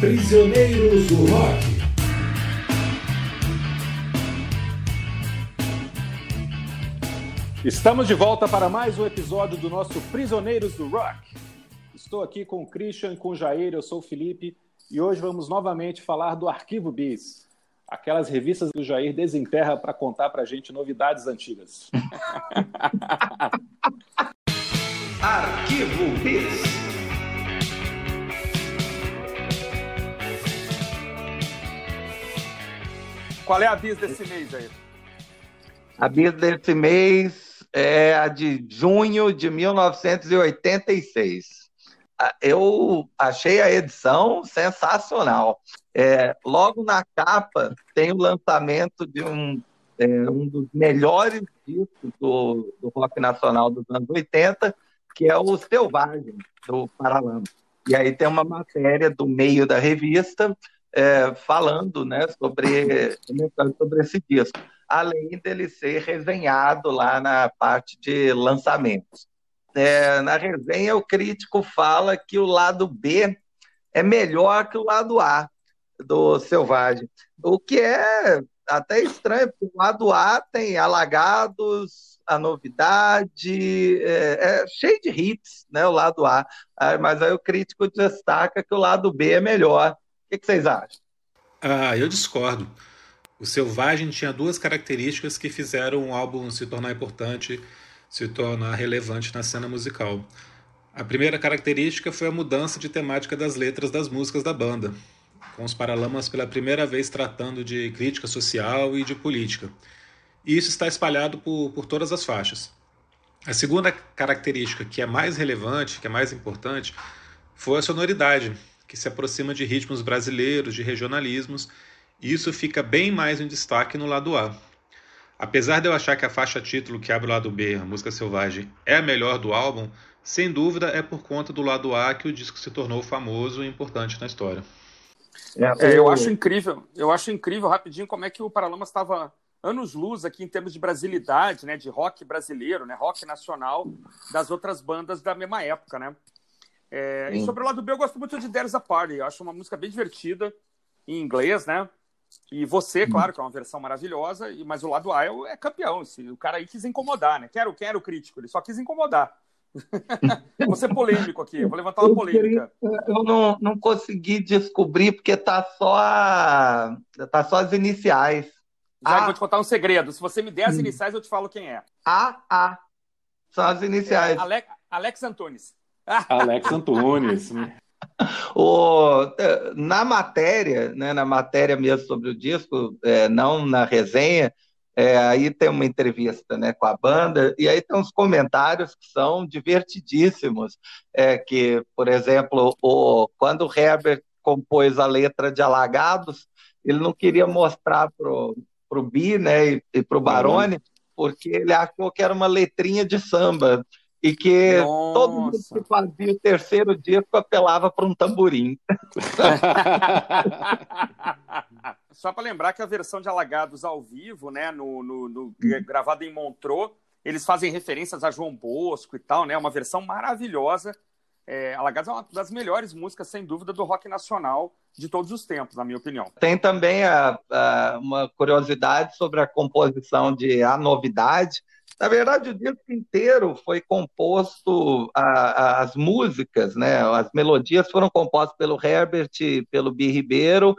Prisioneiros do Rock. Estamos de volta para mais um episódio do nosso Prisioneiros do Rock. Estou aqui com o Christian e com o Jair, eu sou o Felipe e hoje vamos novamente falar do Arquivo Bis, aquelas revistas que o Jair desenterra para contar para a gente novidades antigas. Arquivo Bis. Qual é a bis desse mês, Jair? A bis desse mês é a de junho de 1986. Ah, eu achei a edição sensacional. É, logo na capa tem o lançamento de um, é, um dos melhores discos do, do rock nacional dos anos 80, que é o Selvagem, do Paralama. E aí tem uma matéria do meio da revista é, falando né, sobre, sobre esse disco, além dele ser resenhado lá na parte de lançamentos. É, na resenha, o crítico fala que o lado B é melhor que o lado A do Selvagem, o que é até estranho, porque o lado A tem Alagados, a novidade, é, é, cheio de hits, né, o lado A, ah, mas aí o crítico destaca que o lado B é melhor. O que, vocês acham? Ah, eu discordo. O Selvagem tinha duas características que fizeram o álbum se tornar importante, se tornar relevante na cena musical. A primeira característica foi a mudança de temática das letras das músicas da banda, com os Paralamas pela primeira vez tratando de crítica social e de política. E isso está espalhado por, por todas as faixas. A segunda característica, que é mais relevante, que é mais importante, foi a sonoridade, que se aproxima de ritmos brasileiros, de regionalismos, e isso fica bem mais em destaque no lado A. Apesar de eu achar que a faixa título que abre o lado B, a música selvagem, é a melhor do álbum, sem dúvida é por conta do lado A que o disco se tornou famoso e importante na história. É, eu acho incrível, eu acho incrível rapidinho como é que o Paralamas estava anos luz aqui em termos de brasilidade, né, de rock brasileiro, né, rock nacional das outras bandas da mesma época, né? É, e sobre o lado B, eu gosto muito de There's a Party. Eu acho uma música bem divertida, em inglês, né? E você, uhum. claro, que é uma versão maravilhosa, mas o lado A é, é campeão. O cara aí quis incomodar, né? Quero, quero crítico, ele só quis incomodar. vou ser polêmico aqui, vou levantar uma polêmica. Eu não, não consegui descobrir, porque tá só, a, tá só as iniciais. Já a... vou te contar um segredo. Se você me der as hum. iniciais, eu te falo quem é. A, A. São as iniciais. É, Alex, Alex Antunes. Alex Antunes. o, é, na matéria, né, na matéria mesmo sobre o disco, é, não na resenha, é, aí tem uma entrevista né, com a banda, e aí tem uns comentários que são divertidíssimos. É, que, por exemplo, o, quando o Herbert compôs a letra de Alagados, ele não queria mostrar para o Bi né, e, e para o Barone, porque ele achou que era uma letrinha de samba e que Nossa. todo mundo que fazia o terceiro disco apelava para um tamborim. Só para lembrar que a versão de Alagados ao vivo, né, no, no, no hum. gravada em Montreux, eles fazem referências a João Bosco e tal, né? Uma versão maravilhosa. É, Alagados é uma das melhores músicas, sem dúvida, do rock nacional de todos os tempos, na minha opinião. Tem também a, a, uma curiosidade sobre a composição de A Novidade, na verdade, o disco inteiro foi composto, a, a, as músicas, né, as melodias foram compostas pelo Herbert pelo Bi Ribeiro.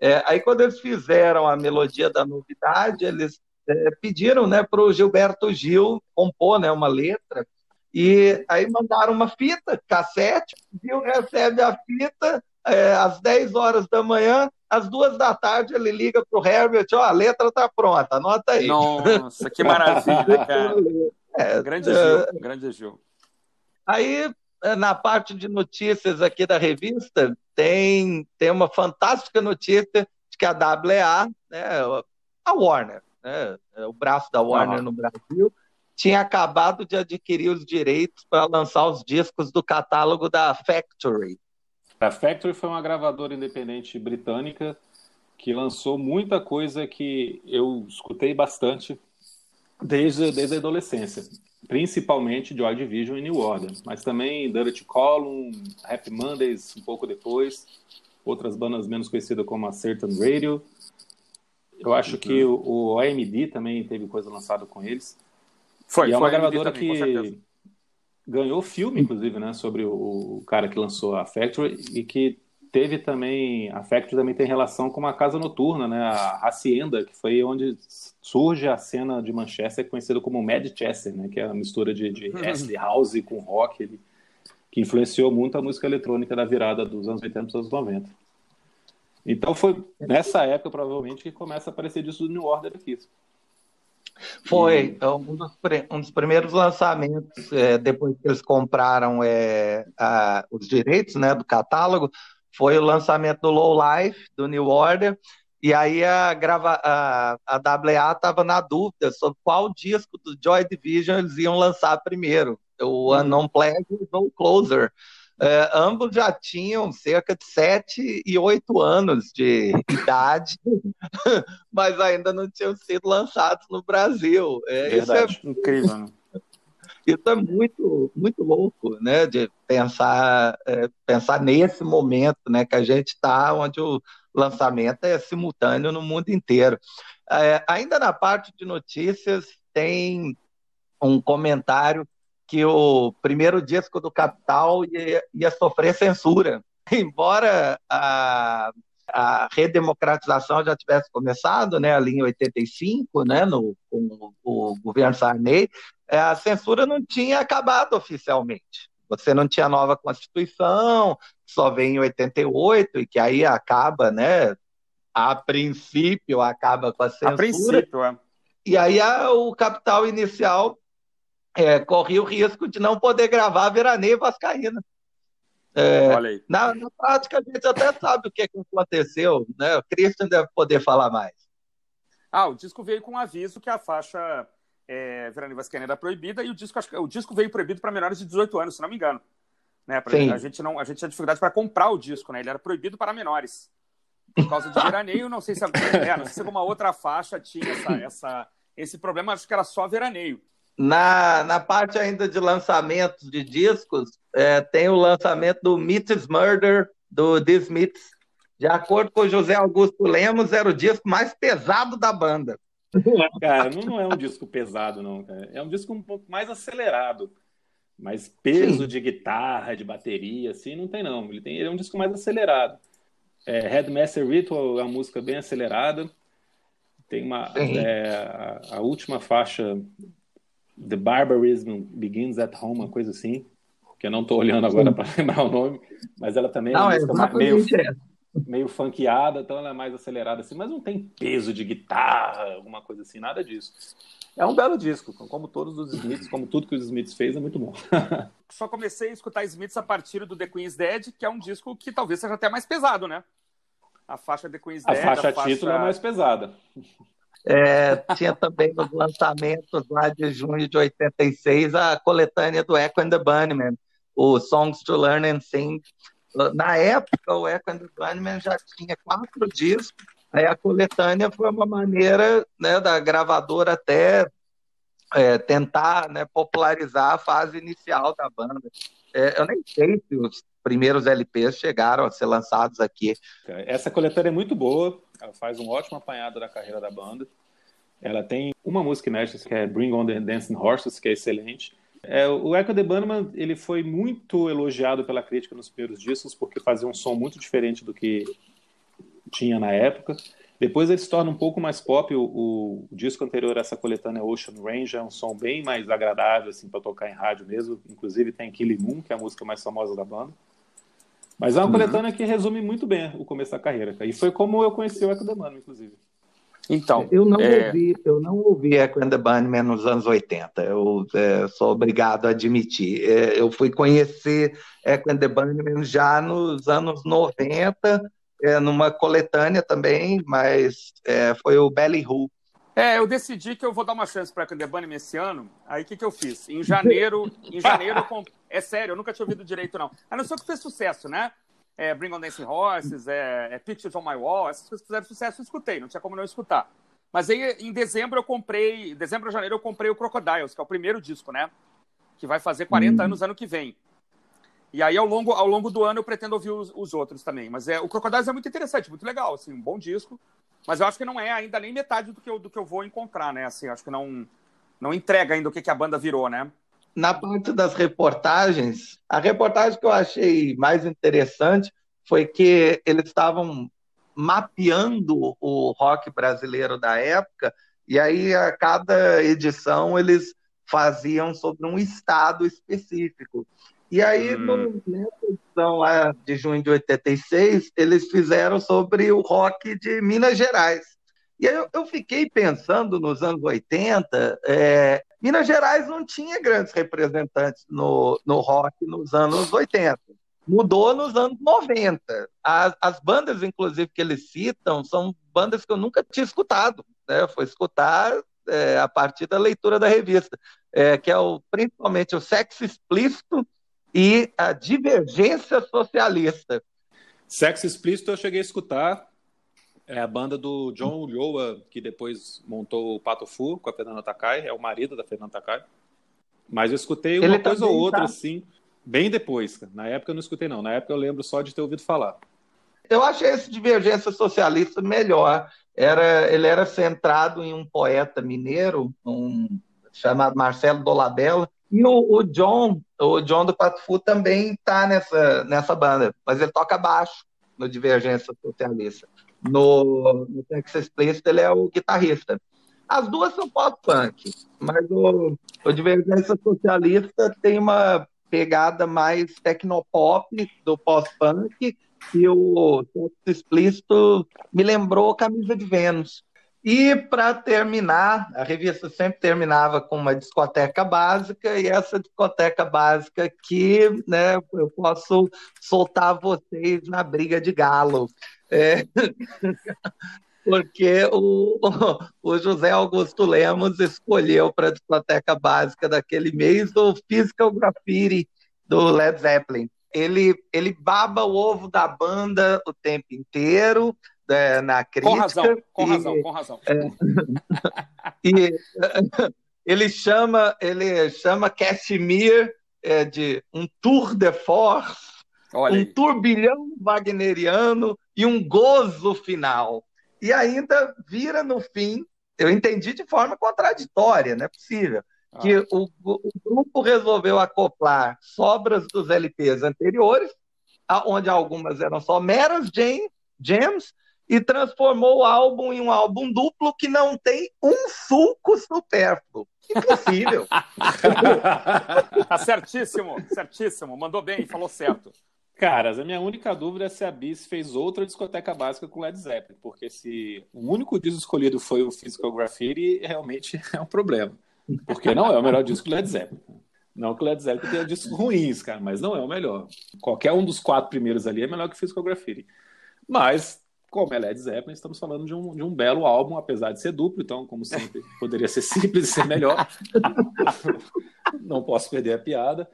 É, aí, quando eles fizeram a melodia da novidade, eles é, pediram né, para o Gilberto Gil compor né, uma letra. E aí mandaram uma fita, cassete, Gil recebe a fita, é, às 10 horas da manhã, às duas da tarde ele liga para o Herbert, ó, a letra está pronta, anota aí. Nossa, que maravilha, cara. É, grande Gil, é, grande Gil. Aí, é, na parte de notícias aqui da revista, tem, tem uma fantástica notícia de que a WA, né, a Warner, né, é o braço da Warner no Brasil, tinha acabado de adquirir os direitos para lançar os discos do catálogo da Factory. A Factory foi uma gravadora independente britânica que lançou muita coisa que eu escutei bastante desde, desde a adolescência, principalmente Joy Division e New Order, mas também Dirty Column, Happy Mondays um pouco depois. outras bandas menos conhecidas como a Certain Radio. Eu acho que o, o AMD também teve coisa lançada com eles. Foi, e é uma gravadora também, que ganhou filme, inclusive, né, sobre o, cara que lançou a Factory e que teve também a Factory também tem relação com uma casa noturna, né, a Hacienda, que foi onde surge a cena de Manchester conhecida como Mad Chester, né, que é a mistura de, de acid house com rock, ele, que influenciou muito a música eletrônica da virada dos anos 80 para os anos 90. Então foi nessa época, provavelmente, que começa a aparecer disso do New Order aqui. Foi e... um, dos, um, dos, primeiros lançamentos, é, depois que eles compraram é, a, os direitos né, do catálogo, foi o lançamento do Low Life, do New Order, e aí a, grava, a, a WA estava na dúvida sobre qual disco do Joy Division eles iam lançar primeiro, o uhum. Unknown Pleasure ou o Closer. É, ambos já tinham cerca de sete e oito anos de idade, mas ainda não tinham sido lançados no Brasil. É, Verdade, isso é incrível. Né? Isso é muito, muito louco, né? De pensar, é, pensar nesse momento, né? Que a gente está, onde o lançamento é simultâneo no mundo inteiro. É, ainda na parte de notícias tem um comentário que o primeiro disco do Capital ia, ia sofrer censura. Embora a, a redemocratização já tivesse começado, né, ali em 85, né, no, com o governo Sarney, é, a censura não tinha acabado oficialmente. Você não tinha nova Constituição, só vem em 88, e que aí acaba, né, a princípio acaba com a censura. A princípio, é. E aí a, o capital inicial é, corria o risco de não poder gravar Veraneio Vascaína. É, na, na, prática, a gente até sabe o que, que aconteceu, né? O Christian deve poder falar mais. Ah, o disco veio com um aviso que a faixa é, Veraneio Vascaína era proibida e o disco, acho, o disco veio proibido para menores de 18 anos, se não me engano. Né? Pra, a, gente não, a gente tinha dificuldade para comprar o disco, né? Ele era proibido para menores. Por causa de veraneio, não sei se, é, não sei se alguma outra faixa tinha essa, essa, esse problema, acho que era só veraneio. Na, na parte ainda de lançamentos de discos, é, tem o lançamento do Meets Murder, do The Smiths. De acordo com o José Augusto Lemos, era o disco mais pesado da banda. Cara, não, é um disco pesado, não. Cara. É um disco um pouco mais acelerado. Mas peso Sim. de guitarra, de bateria, assim, não tem, não. Ele, tem, ele é um disco mais acelerado. É, Headmaster Ritual é uma música bem acelerada. Tem uma. É, a, a, última faixa The Barbarism Begins at Home, uma coisa assim, que eu não estou olhando agora para lembrar o nome, mas ela também não, é, é meio, meio funkeada, então ela é mais acelerada assim, mas não tem peso de guitarra, alguma coisa assim, nada disso. É um belo disco, como todos os Smiths, como tudo que os Smiths fez, é muito bom. Só comecei a escutar Smiths a partir do The Queen's Dead, que é um disco que talvez seja até mais pesado, né? A faixa The Queen's a Dead. Faixa a faixa título é mais pesada. É, tinha também nos lançamentos lá de junho de 86 a coletânea do Echo and the Bunnymen, o Songs to Learn and Sing. Na época, o Echo and the Bunnymen já tinha quatro discos, aí a coletânea foi uma maneira né, da gravadora até é, tentar né, popularizar a fase inicial da banda. É, eu nem sei se os primeiros LPs chegaram a ser lançados aqui. Essa coletânea é muito boa, ela faz um ótimo apanhado da carreira da banda. Ela tem uma música inédita que é Bring On The Dancing Horses, que é excelente. É, o Echo the Bunnyman, ele foi muito elogiado pela crítica nos primeiros discos, porque fazia um som muito diferente do que tinha na época. Depois ele se torna um pouco mais pop. O, o, disco anterior a essa coletânea Ocean Range é um som bem mais agradável assim para tocar em rádio mesmo. Inclusive tem Killing Moon, que é a música mais famosa da banda. Mas é uma uhum. coletânea que resume muito bem o começo da carreira. E foi como eu conheci o Echo the Bunnyman, inclusive. Então, eu não é... ouvi, eu não ouvi Echo and the Bunnymen nos anos 80. Eu é, sou obrigado a admitir. É, eu fui conhecer Echo and the Bunnymen já nos anos 90, é, numa coletânea também, mas é, foi o Belly Who. É, eu decidi que eu vou dar uma chance para the Bunnymen esse ano. Aí o que, que eu fiz? Em janeiro, em janeiro, é sério, eu nunca tinha ouvido direito não. A não ser que fez sucesso, né? é, Bring on Dancing Horses, é, é, Pictures on My Wall, essas coisas que fizeram sucesso eu escutei, não tinha como não escutar. Mas aí em dezembro eu comprei, dezembro ou janeiro eu comprei o Crocodiles, que é o primeiro disco, né? Que vai fazer 40 hum. anos ano que vem. E aí, ao longo, ao longo do ano, eu pretendo ouvir os, os outros também. Mas é, o Crocodiles é muito interessante, muito legal, assim, um bom disco. Mas eu acho que não é ainda nem metade do que eu, do que eu vou encontrar, né? Assim, acho que não, não entrega ainda o que, que a banda virou, né? Na parte das reportagens, a reportagem que eu achei mais interessante foi que eles estavam mapeando o rock brasileiro da época, e aí a cada edição eles faziam sobre um estado específico. E aí, hum. nessa edição lá de junho de 86, eles fizeram sobre o rock de Minas Gerais. E aí eu, eu fiquei pensando nos anos 80, é, Minas Gerais não tinha grandes representantes no, no rock nos anos 80. Mudou nos anos 90. As, as bandas, inclusive, que eles citam, são bandas que eu nunca tinha escutado. Né? Foi escutar é, a partir da leitura da revista, é, que é o, principalmente o sexo explícito e a divergência socialista. Sexo explícito eu cheguei a escutar. É a banda do John Ulloa, que depois montou o Pato Fu com a Fernanda Takai, é o marido da Fernanda Takai. Mas eu escutei uma Ele coisa ou outra, tá? assim, bem depois. Na época eu não escutei, não. Na época eu lembro só de ter ouvido falar. Eu achei esse Divergência Socialista melhor. Era, ele era centrado em um poeta mineiro, um, chamado Marcelo Dolabella, e o, o, John, o John do Pato Fu também está nessa, nessa banda, mas ele toca baixo no Divergência Socialista. No, no Texas Place ele é o guitarrista. As duas são pop-punk, mas o, o Divergência Socialista tem uma pegada mais tecnopop do pop-punk e o Texas Explícito me lembrou Camisa de Vênus. E, para terminar, a revista sempre terminava com uma discoteca básica, e essa discoteca básica que né, eu posso soltar vocês na briga de galo. É... Porque o, o José Augusto Lemos escolheu para a discoteca básica daquele mês o Physical Graffiti do Led Zeppelin. Ele, ele baba o ovo da banda o tempo inteiro, é, na crítica. Com razão, com e, razão, com razão. É, e ele chama, ele chama Casimir é, de um tour de force, um turbilhão wagneriano e um gozo final. E ainda vira no fim, eu entendi de forma contraditória, não é possível, ah. que o, o, grupo resolveu acoplar sobras dos LPs anteriores, onde algumas eram só meras jams, e transformou o álbum em um álbum duplo que não tem um sulco supérfluo. Impossível. tá certíssimo, certíssimo. Mandou bem, falou certo. Caras, a minha única dúvida é se a Bis fez outra discoteca básica com Led Zeppelin, porque se o único disco escolhido foi o Physical Graffiti, realmente é um problema. Porque não é o melhor disco do Led Zeppelin. Não que o Led Zeppelin tenha discos ruins, cara, mas não é o melhor. Qualquer um dos quatro primeiros ali é melhor que o Physical Graffiti. Mas como é Led Zeppelin, estamos falando de um, de um belo álbum, apesar de ser duplo, então, como sempre, poderia ser simples e ser melhor. Não posso perder a piada.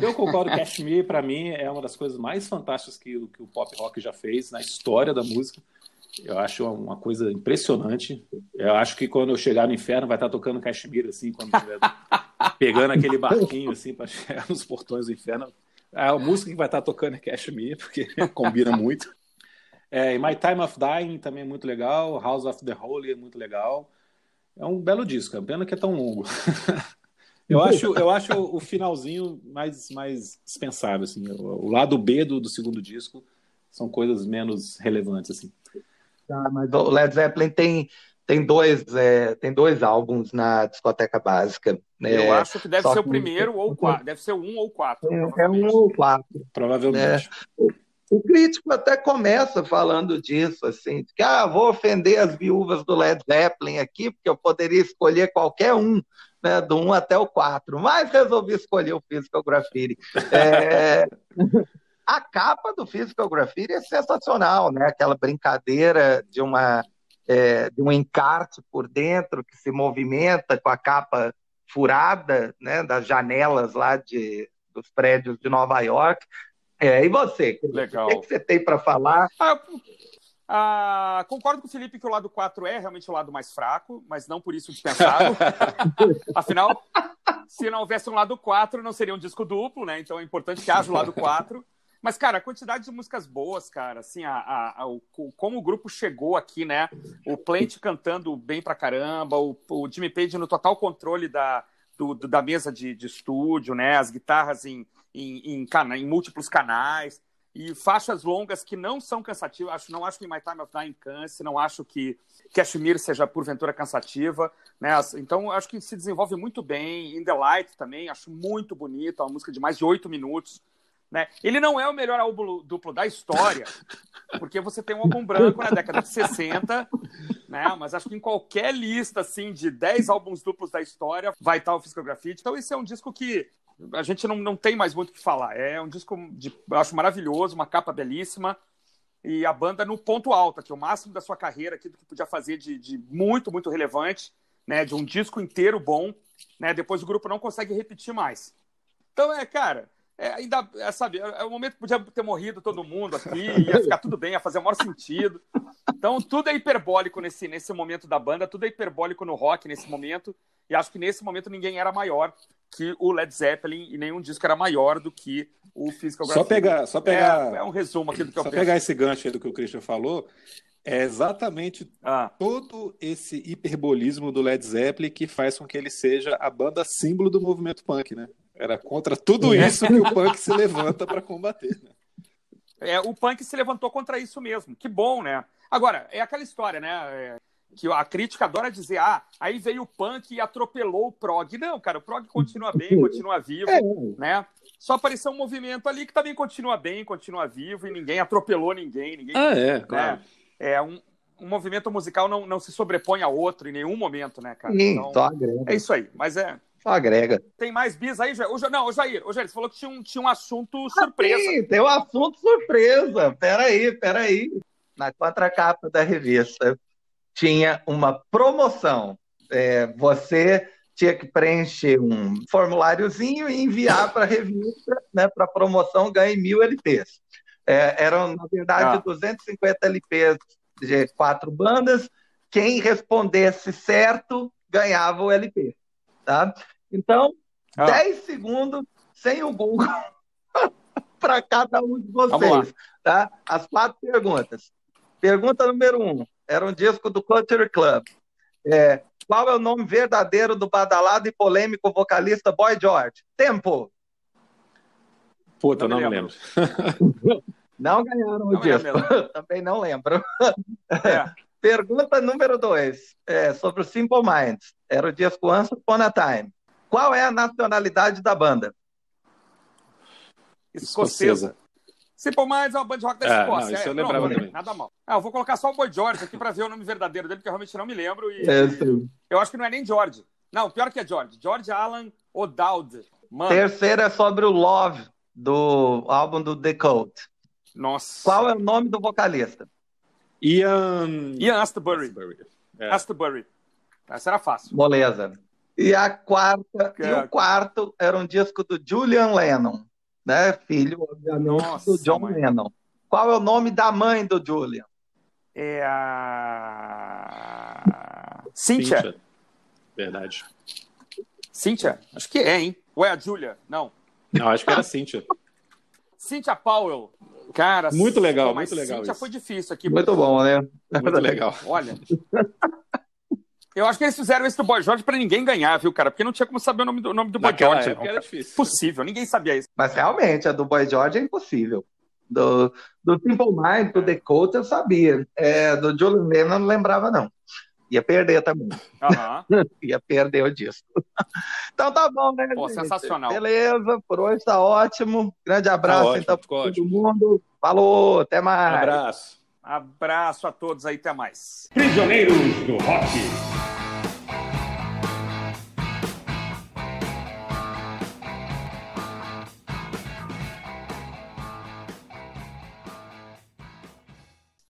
Eu concordo que Kashmir, para mim, é uma das coisas mais fantásticas que, que o pop rock já fez na história da música. Eu acho uma coisa impressionante. Eu acho que quando eu chegar no inferno vai estar tocando Kashmir, assim, quando estiver pegando aquele barquinho, assim, para chegar nos portões do inferno. A música que vai estar tocando é Kashmir, porque combina muito. É, e My Time of Dying também é muito legal. House of the Holy é muito legal. É um belo disco, é pena que é tão longo. eu acho, eu acho o finalzinho mais, mais dispensável, assim. O, lado B do, do segundo disco são coisas menos relevantes, assim. Ah, mas o Led Zeppelin tem, tem dois, é, tem dois álbuns na discoteca básica. Né? Eu acho que deve ser que... o primeiro ou o quarto. Deve ser um ou quatro. É, é um ou quatro. Provavelmente. É. O crítico até começa falando disso, assim, que ah, vou ofender as viúvas do Led Zeppelin aqui, porque eu poderia escolher qualquer um, né, do 1 até o 4, mas resolvi escolher o Physical Graffiti. É... a capa do Physical Graffiti é sensacional, né? Aquela brincadeira de uma é, de um encarte por dentro que se movimenta com a capa furada, né, das janelas lá de, dos prédios de Nova York. É, e você? Legal. O que, é que você tem para falar? Ah, ah, concordo com o Felipe que o lado 4 é realmente o lado mais fraco, mas não por isso dispensável. Afinal, Se não houvesse um lado 4, não seria um disco duplo, né? Então é importante que haja o lado 4. Mas, cara, a quantidade de músicas boas, cara, assim, a, a, a o, como o grupo chegou aqui, né? O Plant cantando bem pra caramba, o, o Jimmy Page no total controle da, do, do, da mesa de, de, estúdio, né? As guitarras em, em, em, cana, em, múltiplos canais e faixas longas que não são cansativas. Acho, não acho que My Time of Dying canse, não acho que Cashmere seja porventura cansativa, né? Então acho que se desenvolve muito bem. In the Light também acho muito bonito, é uma música de mais de oito minutos. Né? Ele não é o melhor álbum duplo da história, porque você tem um álbum branco na década de 60, né? mas acho que em qualquer lista assim, de 10 álbuns duplos da história vai estar o Physical Graffiti. Então, esse é um disco que a gente não, não tem mais muito o que falar. É um disco, de, eu acho maravilhoso, uma capa belíssima. E a banda no ponto alto, aqui, o máximo da sua carreira, aqui, do que podia fazer de, de muito, muito relevante, né? De um disco inteiro bom. Né? Depois o grupo não consegue repetir mais. Então, é, cara, é, ainda, é, sabe, é, é o momento que podia ter morrido todo mundo aqui, ia ficar tudo bem, ia fazer o maior sentido. Então, tudo é hiperbólico nesse, nesse momento da banda, tudo é hiperbólico no rock nesse momento, e acho que nesse momento ninguém era maior que o Led Zeppelin e nenhum disco era maior do que o Physical Só pegar, só pegar. É, é um resumo aqui do que eu Só pegar esse gancho aí do que o Christian falou. É exatamente ah. todo esse hiperbolismo do Led Zeppelin que faz com que ele seja a banda símbolo do movimento punk, né? Era contra tudo é. isso que o punk se levanta para combater. Né? É, o punk se levantou contra isso mesmo. Que bom, né? Agora, é aquela história, né? É, que a crítica adora dizer, ah, aí veio o punk e atropelou o prog. Não, cara, o prog continua bem, continua vivo, é. né? Só apareceu um movimento ali que também continua bem, continua vivo e ninguém atropelou ninguém. ninguém ah, é, né? claro. É um, um movimento musical não, não se sobrepõe a outro em nenhum momento, né, cara? Sim, então, é isso aí. Mas é, agrega. Tem mais bis aí, Jair? Não, o Jair, o Jair, você falou que tinha um, tinha um assunto surpresa. Ah, sim, tem um assunto surpresa. Peraí, peraí. Na contracapa da revista tinha uma promoção. É, você tinha que preencher um formuláriozinho e enviar para a revista, né, para promoção, ganhe mil LPs. É, eram, na verdade, ah. 250 LPs de quatro bandas. Quem respondesse certo ganhava o LP. Tá? Então, ah. 10 segundos sem o Google para cada um de vocês. Tá? As quatro perguntas. Pergunta número um: era um disco do Culture Club. É, qual é o nome verdadeiro do badalado e polêmico vocalista Boy George? Tempo. Puta, não, não me lembro. lembro. não ganharam o não disco. Também não lembro. É. Pergunta número dois, é, sobre o Simple Minds. Era o disco Once Upon a Time. Qual é a nacionalidade da banda? Escocesa. Simple Minds é uma banda de rock da é, Escócia. Não, isso é, eu lembrava também. Nada mal. Ah, eu vou colocar só o Boy George aqui para ver o nome verdadeiro dele, porque eu realmente não me lembro. E... É, eu acho que não é nem George. Não, pior que é George. George Alan O'Dowd. Mano. Terceira é sobre o Love, do álbum do The Code. Nossa. Qual é o nome do vocalista? Ian. Ian Astbury. Astbury. É. Astbury. Essa era fácil. Moleza. E a quarta, que... e o quarto era um disco do Julian Lennon, né? Filho, obviamente, Nossa, do John mãe. Lennon. Qual é o nome da mãe do Julian? É a. Cynthia. Cynthia. Verdade. Cynthia? Acho que é, hein? Ou é a Julia? Não. Não, acho que era Cynthia. Cynthia Powell. Cara, muito legal, muito legal. Já foi difícil aqui. Muito bom, né? Muito legal. Olha. Eu acho que eles fizeram isso do Boy George para ninguém ganhar, viu, cara? Porque não tinha como saber o nome do, nome do Boy George. Época era difícil. Possível, ninguém sabia isso. Mas realmente, a do Boy George é impossível. Do, do Simple Mind, do Dakota, eu sabia. É, do Julian Lennon, eu não lembrava, não. Ia perder também. Uhum. Ia perder o disco. então tá bom, né? Pô, sensacional. Beleza, por hoje tá ótimo. Grande abraço tá ótimo, então para todo ótimo. mundo. Falou, até mais. Um abraço. Abraço a todos aí, até mais. Prisioneiros do Rock.